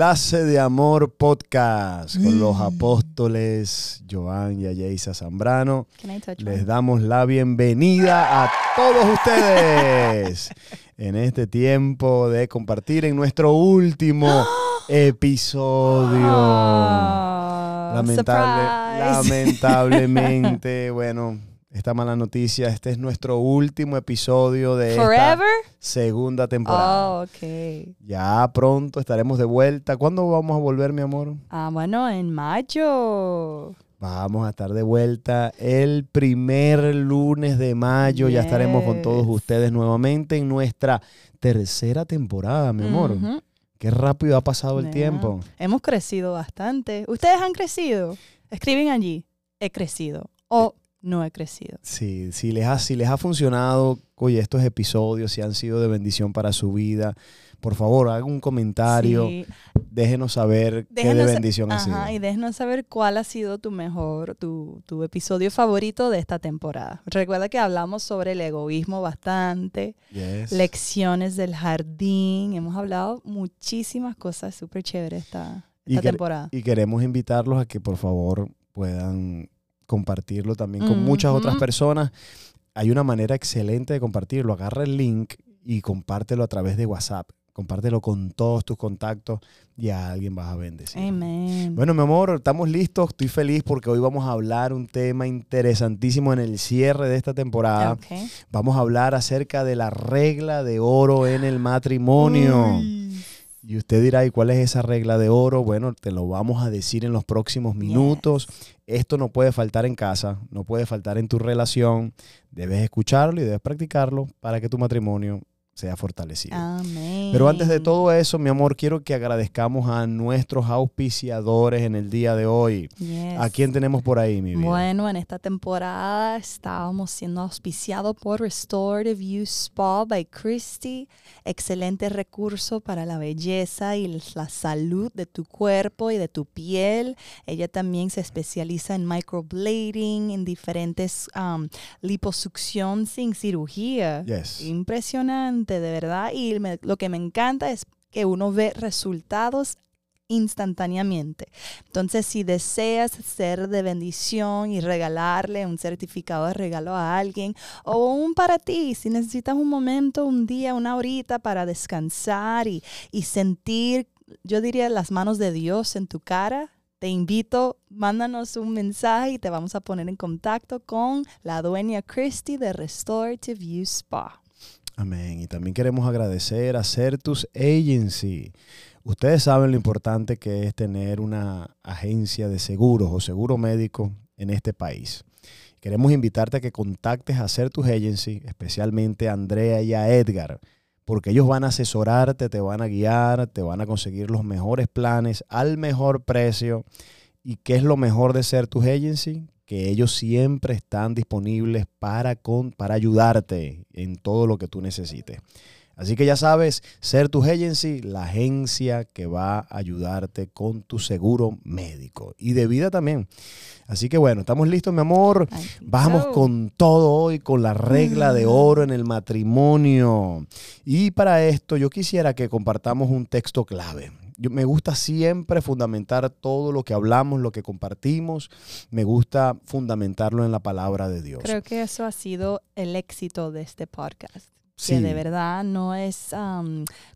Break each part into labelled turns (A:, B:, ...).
A: Enlace de Amor Podcast con los apóstoles Joan y Ayesa Zambrano. Les damos la bienvenida a todos ustedes en este tiempo de compartir en nuestro último episodio.
B: Ah,
A: Lamentable- lamentablemente, bueno, esta mala noticia, este es nuestro último episodio de esta
B: Forever?
A: segunda temporada.
B: Oh, ok.
A: Ya pronto estaremos de vuelta. ¿Cuándo vamos a volver, mi amor?
B: Ah, bueno, en mayo.
A: Vamos a estar de vuelta el primer lunes de mayo. Ya estaremos con todos ustedes nuevamente en nuestra tercera temporada, mi amor. Qué rápido ha pasado el tiempo.
B: Hemos crecido bastante. ¿Ustedes han crecido? Escriben allí, he crecido o no he crecido.
A: Sí, si les ha, si les ha funcionado, oye, estos episodios, si han sido de bendición para su vida, por favor, hagan un comentario,
B: Sí.
A: déjenos saber qué de
B: Déjenos-
A: bendición ha
B: Ajá, y
A: sido.
B: déjenos saber cuál ha sido tu mejor, tu, tu episodio favorito de esta temporada. Recuerda que hablamos sobre el egoísmo bastante,
A: Yes.
B: lecciones del jardín, hemos hablado muchísimas cosas súper chéveres esta,
A: Y
B: esta
A: que-
B: temporada.
A: Y queremos invitarlos a que por favor puedan compartirlo también con muchas otras personas. Hay una manera excelente de compartirlo. Agarra el link y compártelo a través de WhatsApp. Compártelo con todos tus contactos y a alguien vas a bendecir.
B: Amén.
A: Bueno, mi amor, estamos listos. Estoy feliz porque hoy vamos a hablar un tema interesantísimo en el cierre de esta temporada. Vamos a hablar acerca de la regla de oro en el matrimonio.
B: Uy.
A: Y usted dirá, ¿y cuál es esa regla de oro? Bueno, te lo vamos a decir en los próximos minutos. Esto no puede faltar en casa, no puede faltar en tu relación. Debes escucharlo y debes practicarlo para que tu matrimonio sea fortalecido.
B: Amén.
A: Pero antes de todo eso, mi amor, quiero que agradezcamos a nuestros auspiciadores en el día de hoy.
B: Yes.
A: ¿A quién tenemos por ahí, mi vida?
B: Bueno, en esta temporada estábamos siendo auspiciados por Restorative You Spa by Christy. Excelente recurso para la belleza y la salud de tu cuerpo y de tu piel. Ella también se especializa en microblading, en diferentes um, liposucción sin cirugía.
A: Yes.
B: Impresionante, de verdad. Y lo que me encanta es que uno ve resultados instantáneamente. Entonces, si deseas ser de bendición y regalarle un certificado de regalo a alguien o un para ti, si necesitas un momento, un día, una horita para descansar y, y sentir, yo diría, las manos de Dios en tu cara, te invito, mándanos un mensaje y te vamos a poner en contacto con la dueña Christy de Restorative You Spa.
A: Amén. Y también queremos agradecer a Certus Agency. Ustedes saben lo importante que es tener una agencia de seguros o seguro médico en este país. Queremos invitarte a que contactes a Certus Agency, especialmente a Andrea y a Edgar, porque ellos van a asesorarte, te van a guiar, te van a conseguir los mejores planes al mejor precio. ¿Y qué es lo mejor de Certus Agency? Que ellos siempre están disponibles para, con, para ayudarte en todo lo que tú necesites. Así que ya sabes, Certus Agency, la agencia que va a ayudarte con tu seguro médico y de vida también. Así que bueno, estamos listos, mi amor. Vamos
B: so.
A: con todo hoy, con la regla de oro en el matrimonio. Y para esto yo quisiera que compartamos un texto clave. Yo, me gusta siempre fundamentar todo lo que hablamos, lo que compartimos. Me gusta fundamentarlo en la palabra de Dios.
B: Creo que eso ha sido el éxito de este podcast.
A: Sí.
B: Que de verdad no es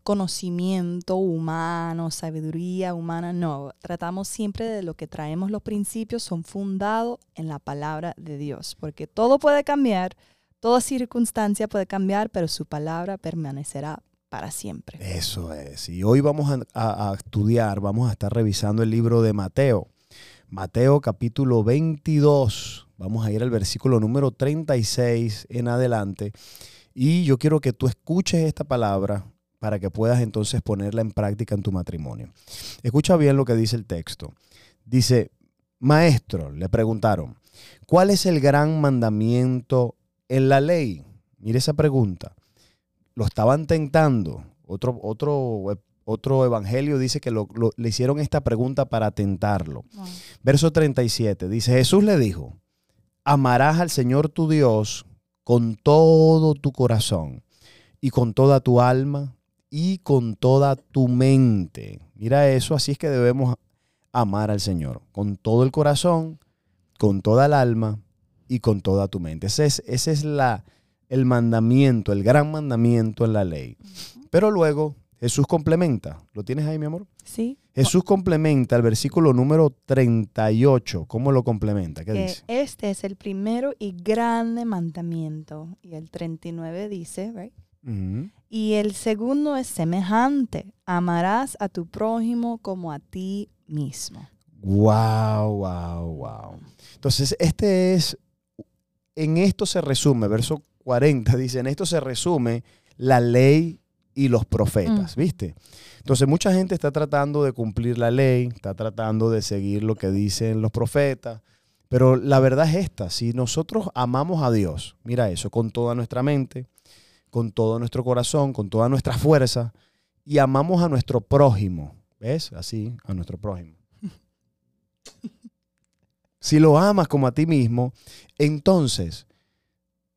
B: conocimiento humano, sabiduría humana, no. Tratamos siempre de lo que traemos los principios son fundados en la palabra de Dios, porque todo puede cambiar, toda circunstancia puede cambiar, pero su palabra permanecerá para siempre.
A: Eso es. Y hoy vamos a, estudiar, vamos a estar revisando el libro de Mateo. Mateo capítulo 22. Vamos a ir al versículo número 36 en adelante. Y yo quiero que tú escuches esta palabra para que puedas entonces ponerla en práctica en tu matrimonio. Escucha bien lo que dice el texto. Dice, maestro, le preguntaron, ¿cuál es el gran mandamiento en la ley? Mire esa pregunta lo estaban tentando. Otro, otro, otro evangelio dice que lo- lo- le hicieron esta pregunta para tentarlo.
B: Wow.
A: Verso 37 dice, Jesús le dijo, amarás al Señor tu Dios con todo tu corazón y con toda tu alma y con toda tu mente. Mira eso, así es que debemos amar al Señor, con todo el corazón, con toda el alma y con toda tu mente. Es, ese es la, el mandamiento, el gran mandamiento en la ley. Pero luego Jesús complementa. ¿Lo tienes ahí, mi amor?
B: Sí.
A: Jesús complementa el versículo número 38. ¿Cómo lo complementa? ¿Qué
B: que
A: dice?
B: este es el primero y grande mandamiento. Y el 39 dice?
A: Ujú.
B: Y el segundo es semejante. Amarás a tu prójimo como a ti mismo.
A: Wow, wow, wow. Entonces, este es, en esto se resume, verso 40 dice, en esto se resume la ley y los profetas, ¿viste? Entonces, mucha gente está tratando de cumplir la ley, está tratando de seguir lo que dicen los profetas, pero la verdad es esta, si nosotros amamos a Dios, mira eso, con toda nuestra mente, con todo nuestro corazón, con toda nuestra fuerza, y amamos a nuestro prójimo, ¿ves? Así, a nuestro prójimo. Si lo amas como a ti mismo, entonces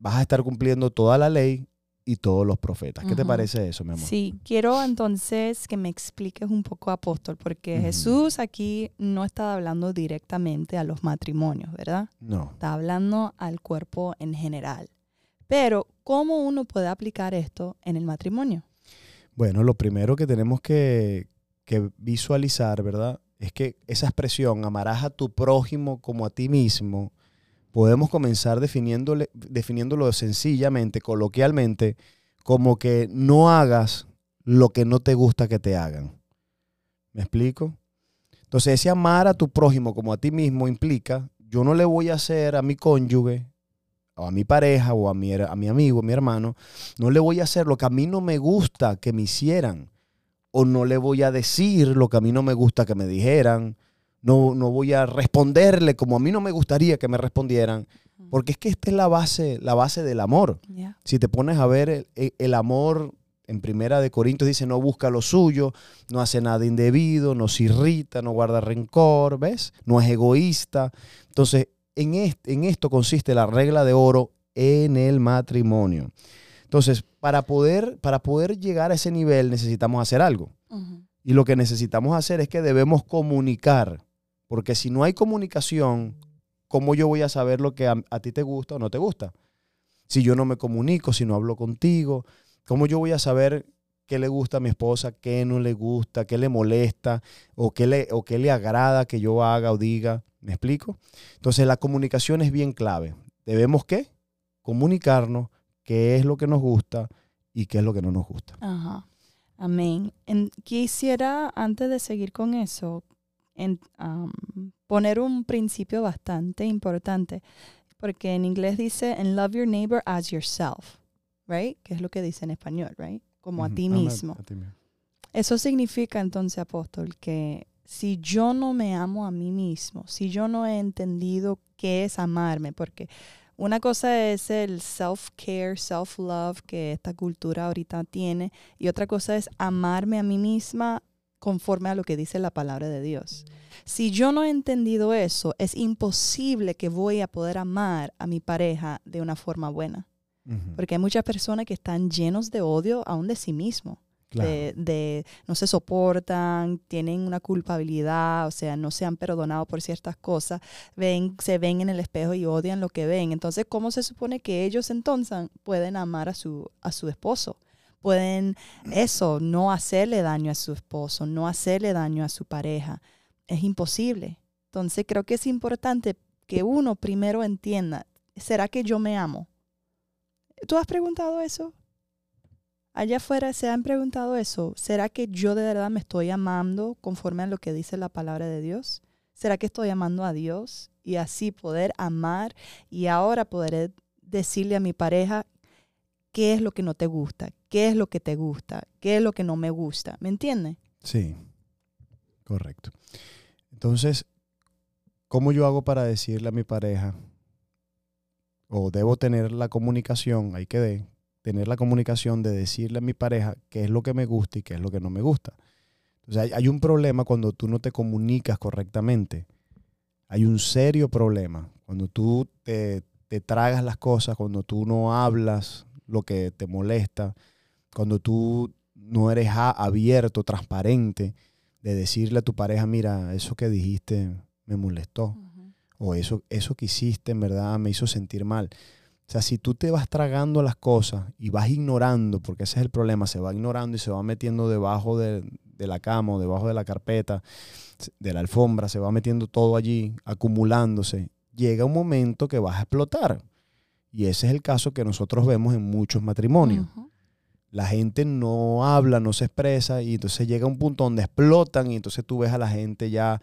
A: vas a estar cumpliendo toda la ley y todos los profetas. ¿Qué te parece eso, mi amor?
B: Sí, quiero entonces que me expliques un poco, apóstol, porque. Jesús aquí no está hablando directamente a los matrimonios, ¿verdad?
A: No.
B: Está hablando al cuerpo en general. Pero, ¿cómo uno puede aplicar esto en el matrimonio?
A: Bueno, lo primero que tenemos que, que visualizar, ¿verdad? Es que esa expresión, amarás a tu prójimo como a ti mismo, podemos comenzar definiéndole, definiéndolo sencillamente, coloquialmente, como que no hagas lo que no te gusta que te hagan. ¿Me explico? Entonces, ese amar a tu prójimo como a ti mismo implica, yo no le voy a hacer a mi cónyuge, o a mi pareja, o a mi, a mi amigo, a mi hermano, no le voy a hacer lo que a mí no me gusta que me hicieran. O no le voy a decir lo que a mí no me gusta que me dijeran. No, no voy a responderle como a mí no me gustaría que me respondieran. Porque es que esta es la base, la base del amor. Si te pones a ver el, el- el amor en Primera de Corintios dice no busca lo suyo, no hace nada indebido, no se irrita, no guarda rencor, ¿ves? No es egoísta. Entonces, en, en esto consiste la regla de oro en el matrimonio. Entonces, para poder, para poder llegar a ese nivel necesitamos hacer algo. Y lo que necesitamos hacer es que debemos comunicar. Porque si no hay comunicación, ¿cómo yo voy a saber lo que a, ti te gusta o no te gusta? Si yo no me comunico, si no hablo contigo, ¿cómo yo voy a saber qué le gusta a mi esposa, qué no le gusta, qué le molesta o qué le, o qué le agrada que yo haga o diga? ¿Me explico? Entonces la comunicación es bien clave. Debemos qué? Comunicarnos qué es lo que nos gusta y qué es lo que no nos gusta.
B: Ajá. Amén. En- quisiera, antes de seguir con eso, en- poner un principio bastante importante, porque en inglés dice, and love your neighbor as yourself, right? Que es lo que dice en español, right? Como a ti mismo.
A: a ti mismo.
B: Eso significa entonces, apóstol, que si yo no me amo a mí mismo, si yo no he entendido qué es amarme, porque una cosa es el self-care, self-love que esta cultura ahorita tiene, y otra cosa es amarme a mí misma conforme a lo que dice la palabra de Dios. Si yo no he entendido eso, es imposible que voy a poder amar a mi pareja de una forma buena, porque hay muchas personas que están llenos de odio aún de sí mismo
A: Claro.
B: de, de no se soportan, tienen una culpabilidad, o sea, no se han perdonado por ciertas cosas, ven, se ven en el espejo y odian lo que ven. Entonces, ¿cómo se supone que ellos entonces pueden amar a su, a su esposo? Pueden eso, no hacerle daño a su esposo, no hacerle daño a su pareja. Es imposible. Entonces, creo que es importante que uno primero entienda, ¿será que yo me amo? ¿Tú has preguntado eso? Allá afuera se han preguntado eso. ¿Será que yo de verdad me estoy amando conforme a lo que dice la palabra de Dios? ¿Será que estoy amando a Dios y así poder amar y ahora poder decirle a mi pareja qué es lo que no te gusta, qué es lo que te gusta, qué es lo que no me gusta? ¿Me entiendes?
A: Sí, correcto. Entonces, ¿cómo yo hago para decirle a mi pareja? O debo tener la comunicación, ahí quedé, tener la comunicación de decirle a mi pareja qué es lo que me gusta y qué es lo que no me gusta. Entonces, hay, hay un problema cuando tú no te comunicas correctamente. Hay un serio problema cuando tú te, te tragas las cosas, cuando tú no hablas lo que te molesta, cuando tú no eres abierto, transparente, de decirle a tu pareja, mira, eso que dijiste me molestó, o eso, eso que hiciste en verdad me hizo sentir mal. O sea, si tú te vas tragando las cosas y vas ignorando, porque ese es el problema, se va ignorando y se va metiendo debajo de, la cama o debajo de la carpeta, de la alfombra, se va metiendo todo allí, acumulándose, llega un momento que vas a explotar. Y ese es el caso que nosotros vemos en muchos matrimonios. La gente no habla, no se expresa y entonces llega un punto donde explotan y entonces tú ves a la gente ya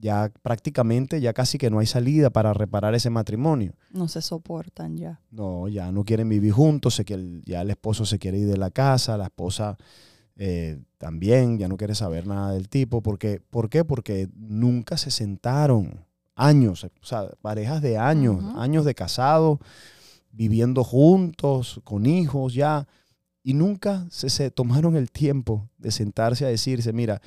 A: ya prácticamente ya casi que no hay salida para reparar ese matrimonio.
B: No se soportan ya.
A: No, ya no quieren vivir juntos, sé que ya el esposo se quiere ir de la casa, la esposa eh, también ya no quiere saber nada del tipo. Porque, ¿Por qué? Porque nunca se sentaron años, o sea, parejas de años, años de casado, viviendo juntos, con hijos ya, y nunca se, tomaron el tiempo de sentarse a decirse, mira,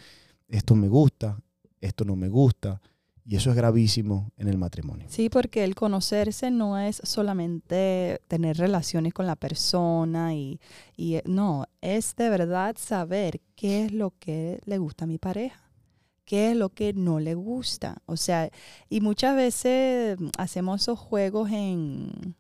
A: esto me gusta, esto no me gusta. Y eso es gravísimo en el matrimonio.
B: Sí, porque el conocerse no es solamente tener relaciones con la persona y, y no, es de verdad saber qué es lo que le gusta a mi pareja qué es lo que no le gusta. O sea, y muchas veces hacemos esos juegos en,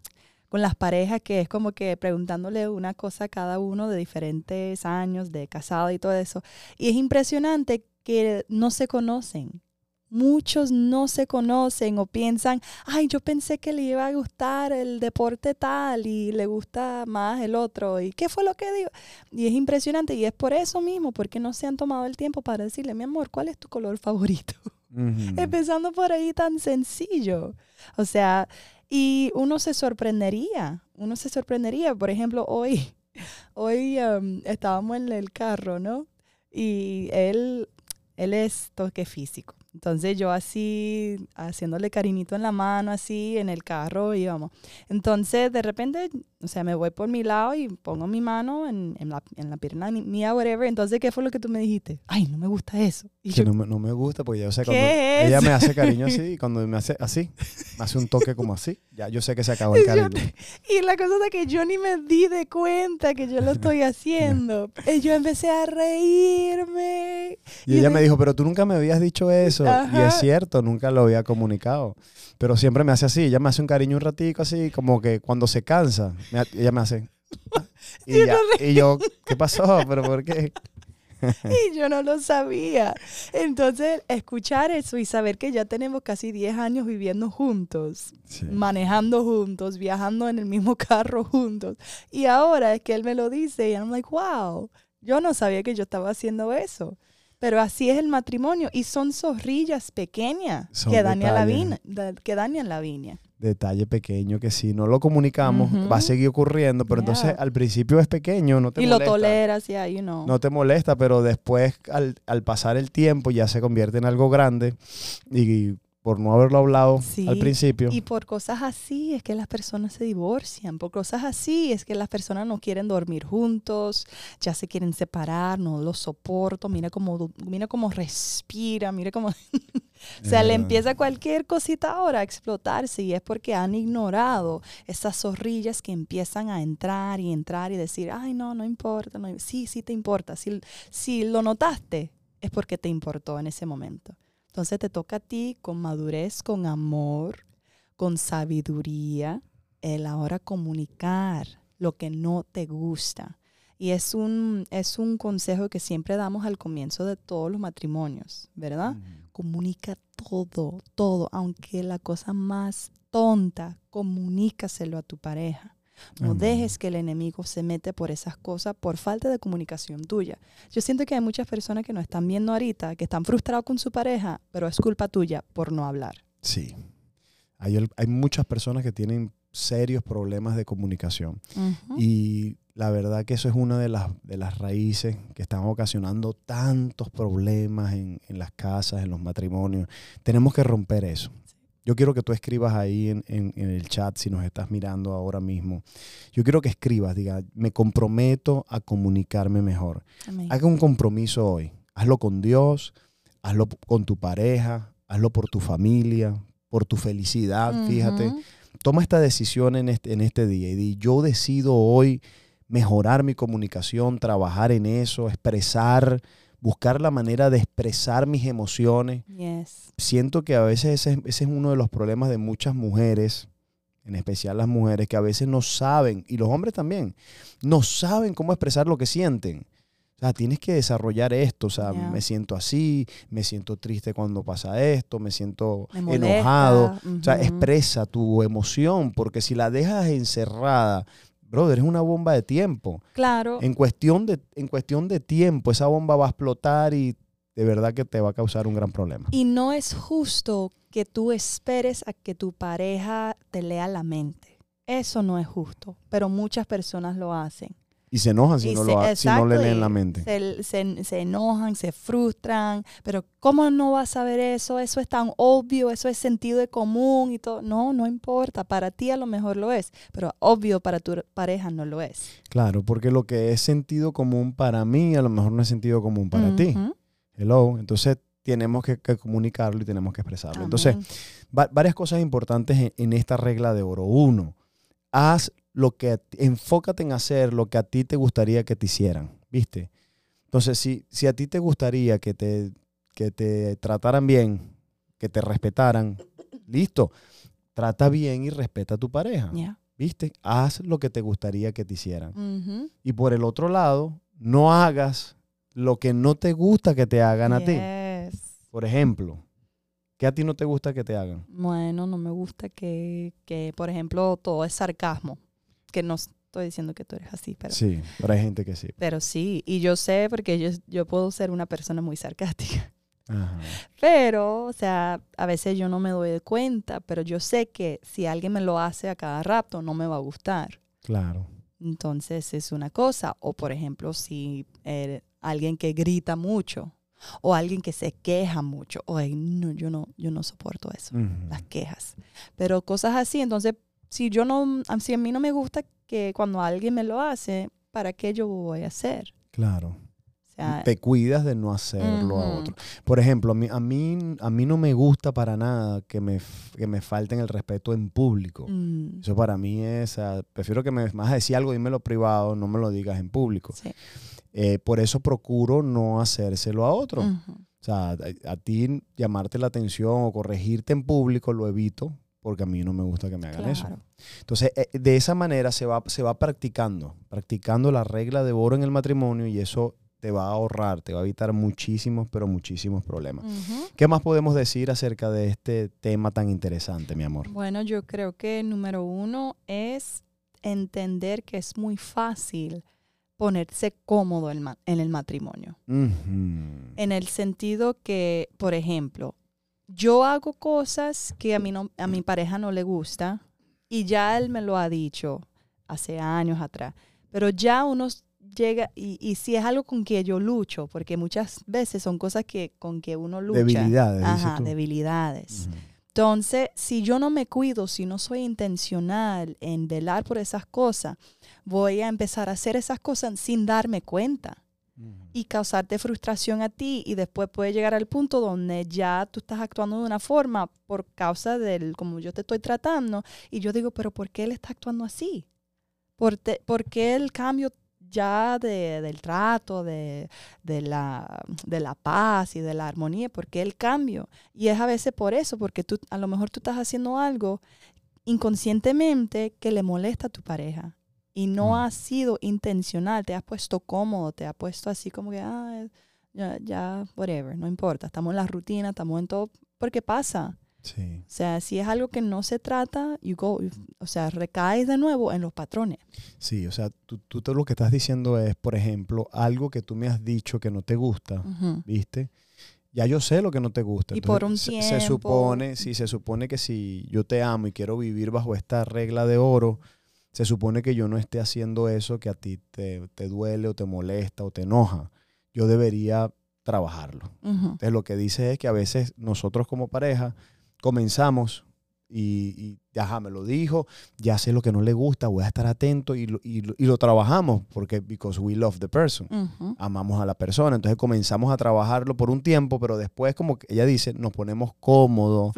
B: con las parejas que es como que preguntándole una cosa a cada uno de diferentes años de casado y todo eso. Y es impresionante que no se conocen. Muchos no se conocen o piensan, ay, yo pensé que le iba a gustar el deporte tal y le gusta más el otro. ¿Y qué fue lo que dijo? Y es impresionante y es por eso mismo, porque no se han tomado el tiempo para decirle, mi amor, ¿cuál es tu color favorito? Empezando por ahí tan sencillo. O sea, y uno se sorprendería, uno se sorprendería. Por ejemplo, hoy, hoy um, estábamos en el carro, ¿no? Y él él es toque físico. Entonces yo así, haciéndole cariñito en la mano, así, en el carro íbamos. Entonces de repente o sea, me voy por mi lado y pongo mi mano en, en, la, en la, pierna mía, whatever. Entonces, ¿qué fue lo que tú me dijiste? Ay, no me gusta eso.
A: Y que no, me, no, me, gusta, porque yo sé cuando ella me hace cariño así, y cuando me hace así, me hace un toque como así, ya yo sé que se acabó el cariño.
B: y la cosa es que yo ni me di de cuenta que yo lo estoy haciendo. y yo empecé a reírme.
A: Y, ella me dijo, pero tú nunca me habías dicho eso. Y es cierto, nunca lo había comunicado. Pero siempre me hace así, ella me hace un cariño un ratico así, como que cuando se cansa, ella me hace. Y, yo, ¿qué pasó? ¿Pero por qué?
B: y yo no lo sabía. Entonces, escuchar eso y saber que ya tenemos casi 10 años viviendo juntos, manejando juntos, viajando en el mismo carro juntos. Y ahora es que él me lo dice y I'm like, wow, yo no sabía que yo estaba haciendo eso. Pero así es el matrimonio y son zorrillas pequeñas que, dañan la viña, que dañan la viña.
A: Detalle pequeño que si no lo comunicamos va a seguir ocurriendo, pero entonces al principio es pequeño, no te
B: y
A: molesta.
B: Y lo toleras, ya, you know.
A: No te molesta, pero después al, al pasar el tiempo ya se convierte en algo grande y por no haberlo hablado al principio.
B: Y por cosas así es que las personas se divorcian, por cosas así es que las personas no quieren dormir juntos, ya se quieren separar, no lo soporto, mira cómo, mira cómo respira, mira cómo... o sea, le empieza cualquier cosita ahora a explotarse y es porque han ignorado esas zorrillas que empiezan a entrar y entrar y decir, ay, no, no importa, no, sí, sí te importa, si, si lo notaste es porque te importó en ese momento. Entonces te toca a ti con madurez, con amor, con sabiduría, el ahora comunicar lo que no te gusta. Y es un, es un consejo que siempre damos al comienzo de todos los matrimonios, ¿verdad? Comunica todo, todo, aunque la cosa más tonta, comunícaselo a tu pareja. No dejes que el enemigo se mete por esas cosas por falta de comunicación tuya. Yo siento que hay muchas personas que nos están viendo ahorita, que están frustrados con su pareja, pero es culpa tuya por no hablar.
A: Sí. Hay, hay muchas personas que tienen serios problemas de comunicación. Y la verdad que eso es una de las, de las raíces que están ocasionando tantos problemas en, en las casas, en los matrimonios. Tenemos que romper eso. Yo quiero que tú escribas ahí en, el chat, si nos estás mirando ahora mismo. Yo quiero que escribas, diga, me comprometo a comunicarme mejor. Haga un compromiso hoy. Hazlo con Dios, hazlo con tu pareja, hazlo por tu familia, por tu felicidad, fíjate. Toma esta decisión en este, en este día y di, yo decido hoy mejorar mi comunicación, trabajar en eso, expresar, buscar la manera de expresar mis emociones.
B: Yes.
A: Siento que a veces ese, ese es uno de los problemas de muchas mujeres, en especial las mujeres, que a veces no saben, y los hombres también, no saben cómo expresar lo que sienten. O sea, tienes que desarrollar esto. O sea, me siento así, me siento triste cuando pasa esto, me siento
B: Me
A: enojado. O sea, expresa tu emoción, porque si la dejas encerrada, brother, es una bomba de tiempo.
B: Claro.
A: En cuestión de, en cuestión de tiempo, esa bomba va a explotar y de verdad que te va a causar un gran problema.
B: Y no es justo que tú esperes a que tu pareja te lea la mente. Eso no es justo, pero muchas personas lo hacen.
A: Y se enojan si,
B: Y
A: no,
B: se-
A: lo si no le leen la mente.
B: Se, se- se enojan, se frustran, pero ¿cómo no vas a ver eso? Eso es tan obvio, eso es sentido de común y todo. No, no importa. Para ti a lo mejor lo es, pero obvio para tu pareja no lo es.
A: Claro, porque lo que es sentido común para mí, a lo mejor no es sentido común para ti. Hello. Entonces tenemos que, que comunicarlo y tenemos que expresarlo. Entonces, va- varias cosas importantes en, en esta regla de oro. Uno, haz lo que, enfócate en hacer lo que a ti te gustaría que te hicieran, ¿viste? Entonces, si, si a ti te gustaría que te, que te trataran bien, que te respetaran, listo, trata bien y respeta a tu pareja. ¿viste? Haz lo que te gustaría que te hicieran. Y por el otro lado, no hagas lo que no te gusta que te hagan a ti. Por ejemplo, ¿qué a ti no te gusta que te hagan?
B: Bueno, no me gusta que, que, por ejemplo, todo es sarcasmo. Que no estoy diciendo que tú eres así, pero sí.
A: Pero hay gente que sí.
B: Pero sí, y yo sé porque yo, yo puedo ser una persona muy sarcástica.
A: Ajá.
B: Pero, o sea, a veces yo no me doy cuenta, pero yo sé que si alguien me lo hace a cada rato, no me va a gustar.
A: Claro.
B: Entonces es una cosa. O por ejemplo, si eh, alguien que grita mucho o alguien que se queja mucho. Oye, no, yo no, yo no soporto eso, las quejas. Pero cosas así, entonces, si yo no, si a mí no me gusta que cuando alguien me lo hace, ¿para qué yo voy a hacer?
A: Claro.
B: O sea,
A: Te cuidas de no hacerlo a otro. Por ejemplo, a mí, a mí, a mí no me gusta para nada que me, que me falten el respeto en público.
B: mm,
A: Eso para mí es, o prefiero que me vas a decir algo, dímelo privado, no me lo digas en público.
B: sí.
A: Eh, por eso procuro no hacérselo a otro. O sea, a, a ti llamarte la atención o corregirte en público lo evito porque a mí no me gusta que me hagan eso. Entonces, eh, de esa manera se va, se va practicando, practicando la regla de oro en el matrimonio y eso te va a ahorrar, te va a evitar muchísimos, pero muchísimos problemas. ¿Qué más podemos decir acerca de este tema tan interesante, mi amor?
B: Bueno, yo creo que número uno es entender que es muy fácil ponerse cómodo en, el matrimonio.
A: Ujú.
B: En el sentido que, por ejemplo, yo hago cosas que a, mí no, a mi pareja no le gusta y ya él me lo ha dicho hace años atrás. Pero ya uno llega y, y si es algo con que yo lucho, porque muchas veces son cosas que con que uno lucha.
A: Debilidades,
B: Ajá,
A: tú.
B: debilidades.
A: Ujú.
B: Entonces, si yo no me cuido, si no soy intencional en velar por esas cosas, voy a empezar a hacer esas cosas sin darme cuenta y causarte frustración a ti y después puede llegar al punto donde ya tú estás actuando de una forma por causa del como yo te estoy tratando y yo digo, pero ¿por qué él está actuando así? ¿Por, te- por qué el cambio ya de- del trato, de, de la, de la paz y de la armonía? ¿Por qué el cambio? Y es a veces por eso, porque tú, a lo mejor tú estás haciendo algo inconscientemente que le molesta a tu pareja y no
A: Mm.
B: ha sido intencional, te has puesto cómodo, te has puesto así como que, ah, ya, ya, whatever, no importa, estamos en la rutina, estamos en todo, porque pasa.
A: Sí.
B: O sea, si es algo que no se trata, you go, o sea, recaes de nuevo en los patrones.
A: Sí, o sea, tú, tú todo lo que estás diciendo es, por ejemplo, algo que tú me has dicho que no te gusta. ¿viste? Ya yo sé lo que no te gusta.
B: Y por un
A: se- Se
B: tiempo.
A: supone, sí, se supone que si yo te amo y quiero vivir bajo esta regla de oro, se supone que yo no esté haciendo eso que a ti te, te duele o te molesta o te enoja. Yo debería trabajarlo. Entonces lo que dice es que a veces nosotros como pareja comenzamos y, y ajá, me lo dijo, ya sé lo que no le gusta, voy a estar atento y lo, y lo- y lo trabajamos porque because we love the person amamos a la persona. Entonces comenzamos a trabajarlo por un tiempo, pero después, como que ella dice, nos ponemos cómodos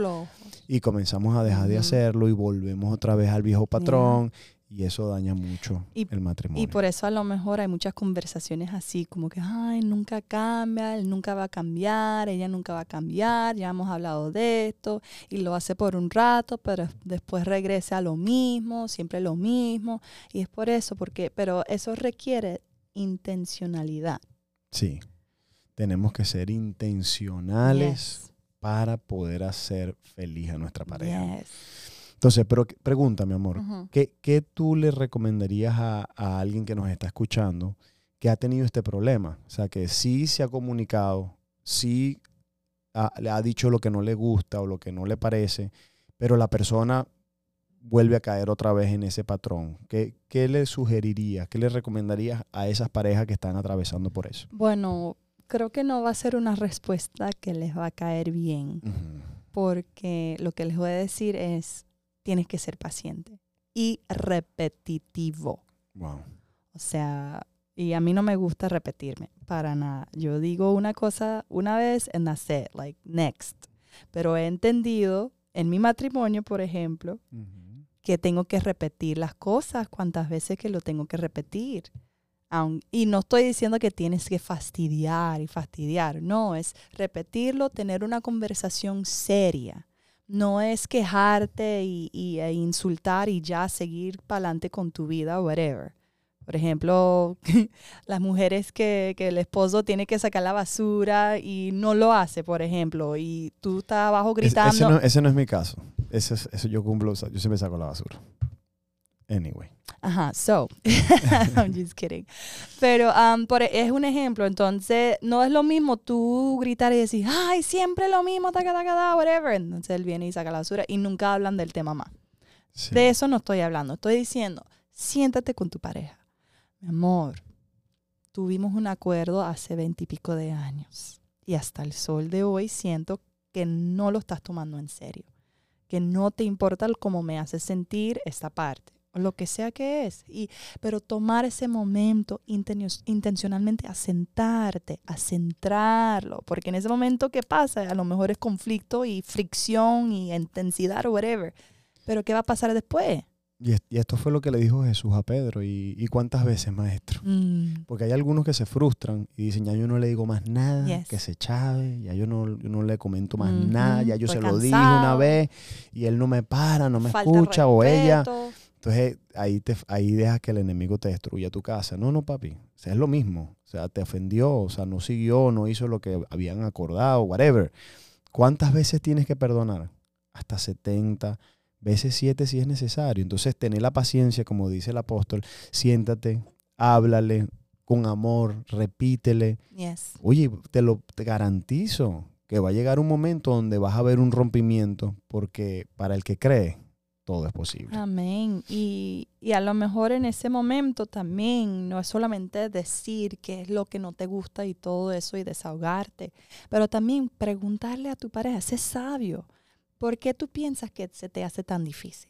A: y comenzamos a dejar de hacerlo y volvemos otra vez al viejo patrón. Y eso daña mucho
B: Y-
A: el matrimonio.
B: Y por eso a lo mejor hay muchas conversaciones así, como que, ay, nunca cambia, él nunca va a cambiar, ella nunca va a cambiar, ya hemos hablado de esto, y lo hace por un rato, pero después regresa a lo mismo, siempre lo mismo, y es por eso, porque, pero eso requiere intencionalidad.
A: Sí. Tenemos que ser intencionales
B: Yes.
A: para poder hacer feliz a nuestra pareja.
B: Yes.
A: Entonces, pero que- pregúntame, amor. ¿qué, qué tú le recomendarías a, a alguien que nos está escuchando que ha tenido este problema? O sea, que sí se ha comunicado, sí ha- le ha dicho lo que no le gusta o lo que no le parece, pero la persona vuelve a caer otra vez en ese patrón. ¿Qué, qué le sugerirías, qué le recomendarías a esas parejas que están atravesando por eso?
B: Bueno, creo que no va a ser una respuesta que les va a caer bien. Porque lo que les voy a decir es, tienes que ser paciente y repetitivo.
A: Wow.
B: O sea, y a mí no me gusta repetirme para nada. Yo digo una cosa una vez and that's it, like next. Pero he entendido en mi matrimonio, por ejemplo, que tengo que repetir las cosas cuantas veces que lo tengo que repetir. Y no estoy diciendo que tienes que fastidiar y fastidiar, no, es repetirlo, tener una conversación seria. No es quejarte y, y- e insultar y ya seguir para adelante con tu vida o whatever. Por ejemplo, las mujeres que, que el esposo tiene que sacar la basura y no lo hace, por ejemplo, y tú estás abajo
A: Es-
B: gritando.
A: ese, no, ese no es mi caso. Ese, es- yo cumplo, yo siempre saco la basura. Anyway.
B: Ajá, so, I'm just kidding. Pero um, por, es un ejemplo, entonces no es lo mismo tú gritar y decir, ay, siempre lo mismo, taca, taca, taca, whatever. Entonces él viene y saca la basura y nunca hablan del tema más.
A: Sí.
B: De eso no estoy hablando, estoy diciendo, siéntate con tu pareja. Mi amor, tuvimos un acuerdo hace veintipico de años y hasta el sol de hoy siento que no lo estás tomando en serio, que no te importa cómo me hace sentir esta parte, lo que sea que es. Y, pero tomar ese momento intencionalmente a sentarte, a centrarlo, porque en ese momento que pasa, a lo mejor es conflicto y fricción y intensidad o whatever. Pero ¿qué va a pasar después?
A: Y, y esto fue lo que le dijo Jesús a Pedro. ¿Y, y cuántas veces, maestro?
B: Mm,
A: Porque hay algunos que se frustran y dicen, ya yo no le digo más nada,
B: Yes.
A: que se chave, ya yo no, yo no le comento más
B: Ujú,
A: nada, ya yo
B: estoy
A: se lo dije una vez y él no me para, no me
B: falta
A: escucha o ella. Entonces ahí, te, ahí dejas que el enemigo te destruya tu casa. No, no, papi. O sea, es lo mismo. O sea, te ofendió, o sea, no siguió, no hizo lo que habían acordado, whatever. ¿Cuántas veces tienes que perdonar? Hasta 70, veces 7 si es necesario. Entonces, tener la paciencia, como dice el apóstol, siéntate, háblale con amor, repítele.
B: Yes.
A: Oye, te lo te garantizo que va a llegar un momento donde vas a ver un rompimiento, porque para el que cree, todo es posible.
B: Amén. Y, y a lo mejor en ese momento también no es solamente decir qué es lo que no te gusta y todo eso y desahogarte, pero también preguntarle a tu pareja, sé sabio, ¿por qué tú piensas que se te hace tan difícil?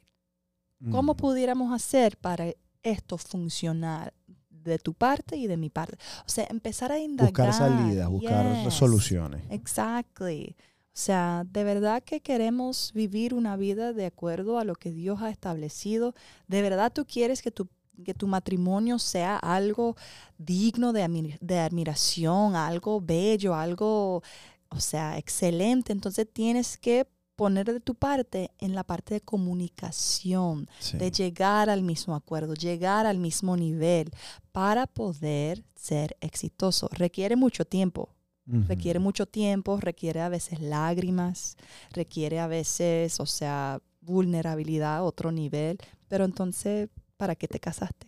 B: ¿Cómo
A: Mm.
B: pudiéramos hacer para esto funcionar de tu parte y de mi parte? O sea, empezar a indagar.
A: buscar salidas, buscar
B: Yes.
A: soluciones.
B: Exactly. O sea, de verdad que queremos vivir una vida de acuerdo a lo que Dios ha establecido. De verdad tú quieres que tu, que tu matrimonio sea algo digno de, de admiración, algo bello, algo, o sea, excelente. Entonces tienes que poner de tu parte en la parte de comunicación,
A: Sí.
B: de llegar al mismo acuerdo, llegar al mismo nivel para poder ser exitoso. Requiere mucho tiempo, Requiere mucho tiempo, requiere a veces lágrimas, requiere a veces, o sea, vulnerabilidad a otro nivel, pero entonces, ¿para qué te casaste?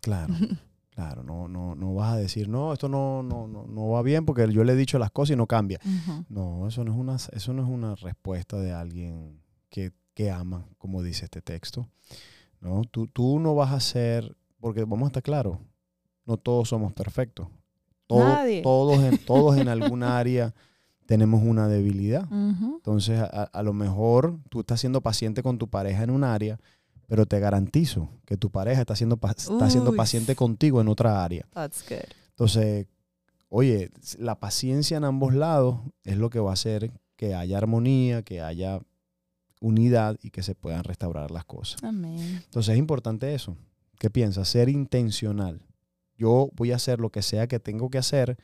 A: Claro, claro. No, no, no vas a decir, no, esto no, no, no, no va bien porque yo le he dicho las cosas y no cambia. No, eso no es una, eso no es una respuesta de alguien que, que ama, como dice este texto. No, tú, tú no vas a ser, porque vamos a estar claros, no todos somos perfectos. Todo-
B: Nadie.
A: Todos, en, todos en algún área tenemos una debilidad. Entonces, a, a lo mejor tú estás siendo paciente con tu pareja en un área, pero te garantizo que tu pareja está siendo, pa- está siendo paciente contigo en otra área.
B: That's good.
A: Entonces, oye, la paciencia en ambos lados es lo que va a hacer que haya armonía, que haya unidad y que se puedan restaurar las cosas.
B: Amén.
A: Entonces es importante eso. ¿Qué piensas? Ser intencional. Yo voy a hacer lo que sea que tengo que hacer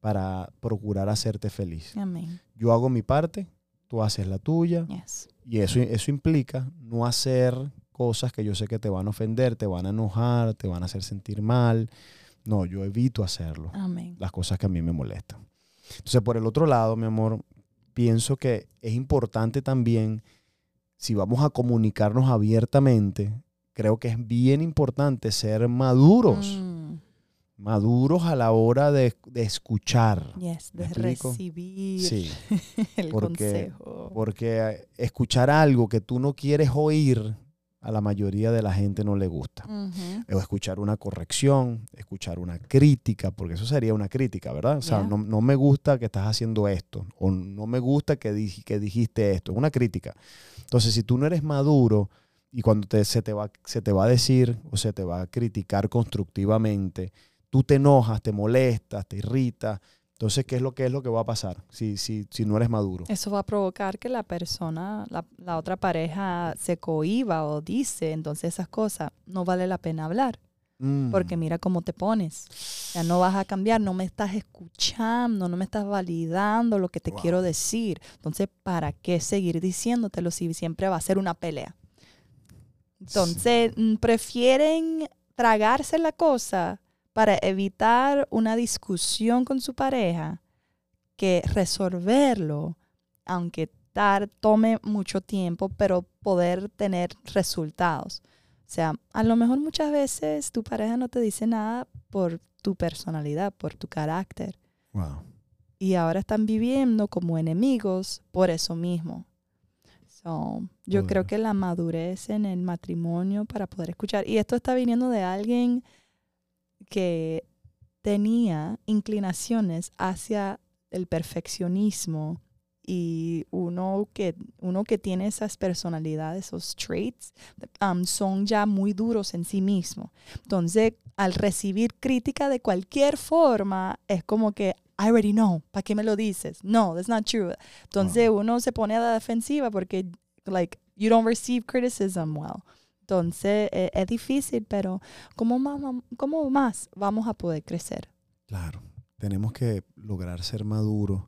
A: para procurar hacerte feliz.
B: Amén.
A: Yo hago mi parte, tú haces la tuya
B: Yes.
A: y eso, eso implica no hacer cosas que yo sé que te van a ofender, te van a enojar, te van a hacer sentir mal. No, yo evito hacerlo
B: Amén.
A: las cosas que a mí me molestan. Entonces, por el otro lado, mi amor, pienso que es importante también, si vamos a comunicarnos abiertamente, creo que es bien importante ser maduros,
B: Mm,
A: maduros a la hora de, de escuchar.
B: yes,
A: ¿Me
B: de
A: explico?
B: recibir
A: Sí,
B: el
A: porque-
B: consejo.
A: porque escuchar algo que tú no quieres oír, a la mayoría de la gente no le gusta. O escuchar una corrección, escuchar una crítica, porque eso sería una crítica, ¿verdad? O sea, no, no me gusta que estás haciendo esto, o no me gusta que, que dijiste esto, es una crítica. Entonces, si tú no eres maduro y cuando te- se, te va, se te va a decir o se te va a criticar constructivamente, tú te enojas, te molestas, te irritas, entonces, ¿qué es lo que es lo que va a pasar si, si, si no eres maduro?
B: Eso va a provocar que la persona, la, la otra pareja se cohiba o dice, entonces esas cosas no vale la pena hablar,
A: Mm,
B: porque mira cómo te pones. Ya no vas a cambiar, no me estás escuchando, no me estás validando lo que te
A: Wow.
B: quiero decir. Entonces, ¿para qué seguir diciéndotelo si siempre va a ser una pelea? Entonces, mm, prefieren tragarse la cosa para evitar una discusión con su pareja que resolverlo, aunque tar- tome mucho tiempo, pero poder tener resultados. O sea, a lo mejor muchas veces tu pareja no te dice nada por tu personalidad, por tu carácter.
A: wow.
B: Y ahora están viviendo como enemigos por eso mismo. So, yo creo que la madurez en el matrimonio para poder escuchar. Y esto está viniendo de alguien que tenía inclinaciones hacia el perfeccionismo y uno que, uno que tiene esas personalidades, esos traits, um, son ya muy duros en sí mismo. Entonces, al recibir crítica de cualquier forma, es como que, I already know, ¿para qué me lo dices? No, that's not true. Entonces, uno se pone a la defensiva porque, like, you don't receive criticism well. Entonces, eh, es difícil, pero ¿cómo más, ¿cómo más vamos a poder crecer?
A: Claro, tenemos que lograr ser maduros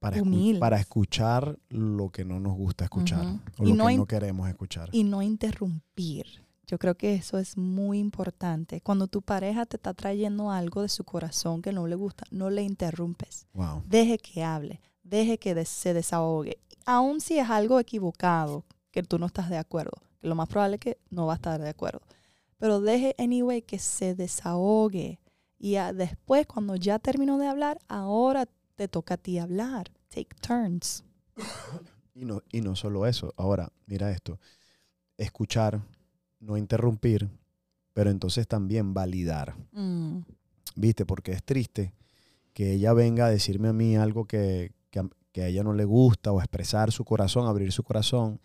A: para, escu- para escuchar lo que no nos gusta escuchar o
B: Y
A: lo
B: no
A: que no queremos escuchar.
B: y no interrumpir. Yo creo que eso es muy importante. Cuando tu pareja te está trayendo algo de su corazón que no le gusta, no le interrumpes.
A: wow.
B: Deje que hable, deje que se desahogue. Aun si es algo equivocado, que tú no estás de acuerdo, lo más probable es que no va a estar de acuerdo. Pero deje, anyway, que se desahogue. Y después, cuando ya terminó de hablar, ahora te toca a ti hablar. Take turns.
A: Y no, y no solo eso. Ahora, mira esto. Escuchar, no interrumpir, pero entonces también validar.
B: Mm,
A: ¿Viste? Porque es triste que ella venga a decirme a mí algo que, que a ella no le gusta o expresar su corazón, abrir su corazón,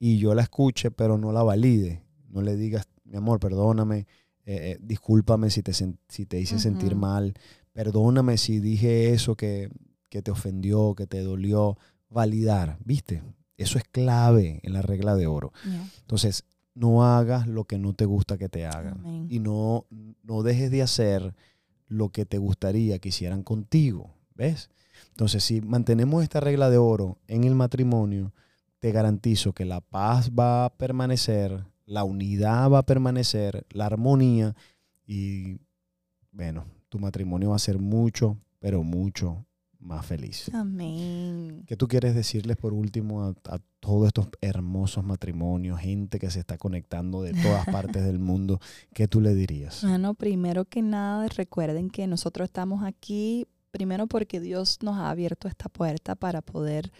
A: y yo la escuche, pero no la valide. No le digas, mi amor, perdóname, eh, eh, discúlpame si te, si te hice sentir mal, perdóname si dije eso que, que te ofendió, que te dolió. Validar, ¿viste? Eso es clave en la regla de oro.
B: yeah.
A: Entonces, no hagas lo que no te gusta que te hagan
B: Amén.
A: y no, no dejes de hacer lo que te gustaría que hicieran contigo, ¿ves? Entonces, si mantenemos esta regla de oro en el matrimonio, te garantizo que la paz va a permanecer, la unidad va a permanecer, la armonía y, bueno, tu matrimonio va a ser mucho, pero mucho más feliz.
B: Amén.
A: ¿Qué tú quieres decirles por último a, a todos estos hermosos matrimonios, gente que se está conectando de todas partes del mundo? ¿Qué tú le dirías?
B: Bueno, primero que nada, recuerden que nosotros estamos aquí, primero porque Dios nos ha abierto esta puerta para poder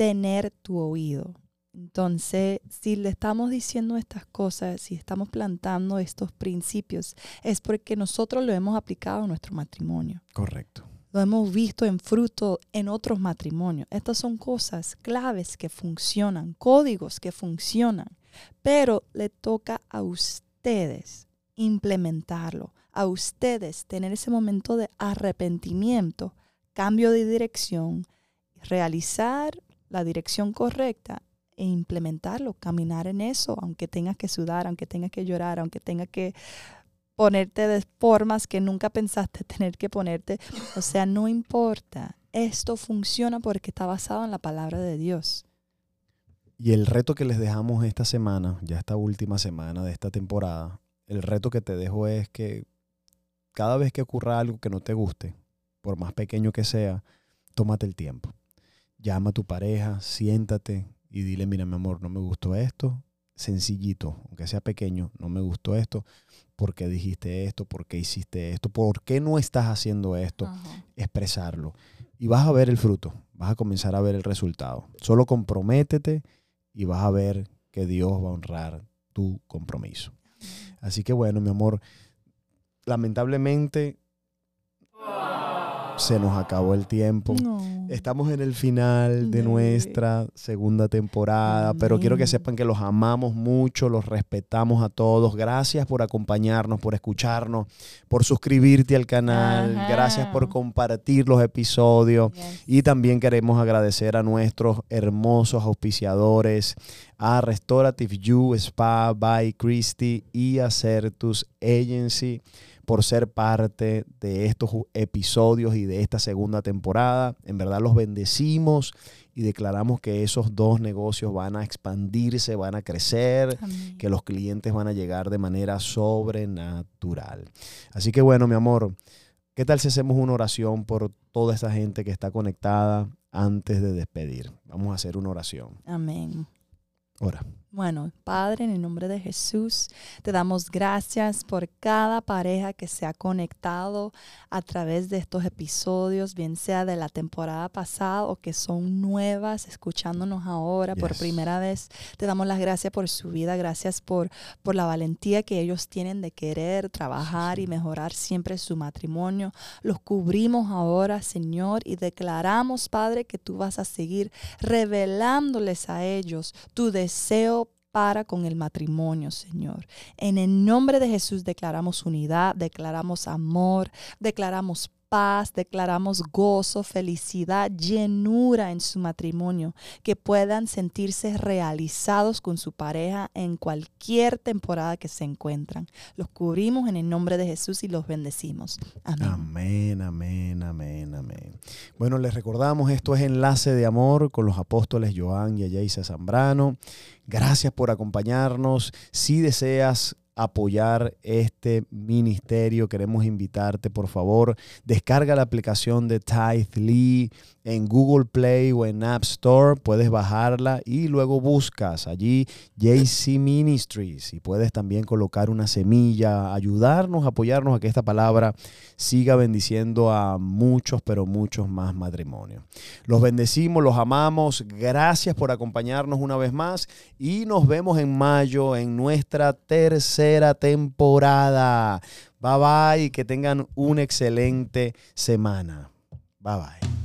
B: tener tu oído. Entonces, si le estamos diciendo estas cosas, si estamos plantando estos principios, es porque nosotros lo hemos aplicado a nuestro matrimonio.
A: Correcto.
B: Lo hemos visto en fruto en otros matrimonios. Estas son cosas claves que funcionan, códigos que funcionan, pero le toca a ustedes implementarlo, a ustedes tener ese momento de arrepentimiento, cambio de dirección, realizar la dirección correcta e implementarlo, caminar en eso, aunque tengas que sudar, aunque tengas que llorar, aunque tengas que ponerte de formas que nunca pensaste tener que ponerte. O sea, no importa. Esto funciona porque está basado en la palabra de Dios.
A: Y el reto que les dejamos esta semana, ya esta última semana de esta temporada, el reto que te dejo es que cada vez que ocurra algo que no te guste, por más pequeño que sea, tómate el tiempo. Llama a tu pareja, siéntate y dile, mira mi amor, no me gustó esto. Sencillito, aunque sea pequeño, no me gustó esto. ¿Por qué dijiste esto? ¿Por qué hiciste esto? ¿Por qué no estás haciendo esto? Expresarlo. Y vas a ver el fruto, vas a comenzar a ver el resultado. Solo comprométete y vas a ver que Dios va a honrar tu compromiso. Así que bueno, mi amor, lamentablemente se nos acabó el tiempo. Estamos en el final de nuestra segunda temporada, pero quiero que sepan que los amamos mucho, los respetamos a todos. Gracias por acompañarnos, por escucharnos, por suscribirte al canal. Gracias por compartir los episodios. Y también queremos agradecer a nuestros hermosos auspiciadores, a Restorative You Spa by Christy y a Certus Agency por ser parte de estos episodios y de esta segunda temporada. En verdad los bendecimos y declaramos que esos dos negocios van a expandirse, van a crecer, que los clientes van a llegar de manera sobrenatural. Así que bueno, mi amor, ¿qué tal si hacemos una oración por toda esta gente que está conectada antes de despedir? Vamos a hacer una oración.
B: Amén.
A: Ora.
B: Bueno, Padre, en el nombre de Jesús, te damos gracias por cada pareja que se ha conectado a través de estos episodios, bien sea de la temporada pasada o que son nuevas, escuchándonos ahora por primera vez. Te damos las gracias por su vida, gracias por, por la valentía que ellos tienen de querer trabajar y mejorar siempre su matrimonio. Los cubrimos ahora, Señor, y declaramos, Padre, que tú vas a seguir revelándoles a ellos tu deseo para con el matrimonio, Señor. En el nombre de Jesús declaramos unidad, declaramos amor, declaramos paz, declaramos gozo, felicidad, llenura en su matrimonio, que puedan sentirse realizados con su pareja en cualquier temporada que se encuentran. Los cubrimos en el nombre de Jesús y los bendecimos. Amén.
A: Amén, amén, amén, amén. Bueno, les recordamos, esto es Enlace de Amor con los apóstoles Joan y Ayaisa Zambrano. Gracias por acompañarnos. Si deseas apoyar este ministerio, queremos invitarte, por favor, descarga la aplicación de Tithe en Google Play o en App Store, puedes bajarla y luego buscas allí JC Ministries y puedes también colocar una semilla, ayudarnos, apoyarnos a que esta palabra siga bendiciendo a muchos, pero muchos más matrimonios. Los bendecimos, los amamos, gracias por acompañarnos una vez más y nos vemos en mayo en nuestra tercera temporada. Bye bye y que tengan una excelente semana. Bye bye.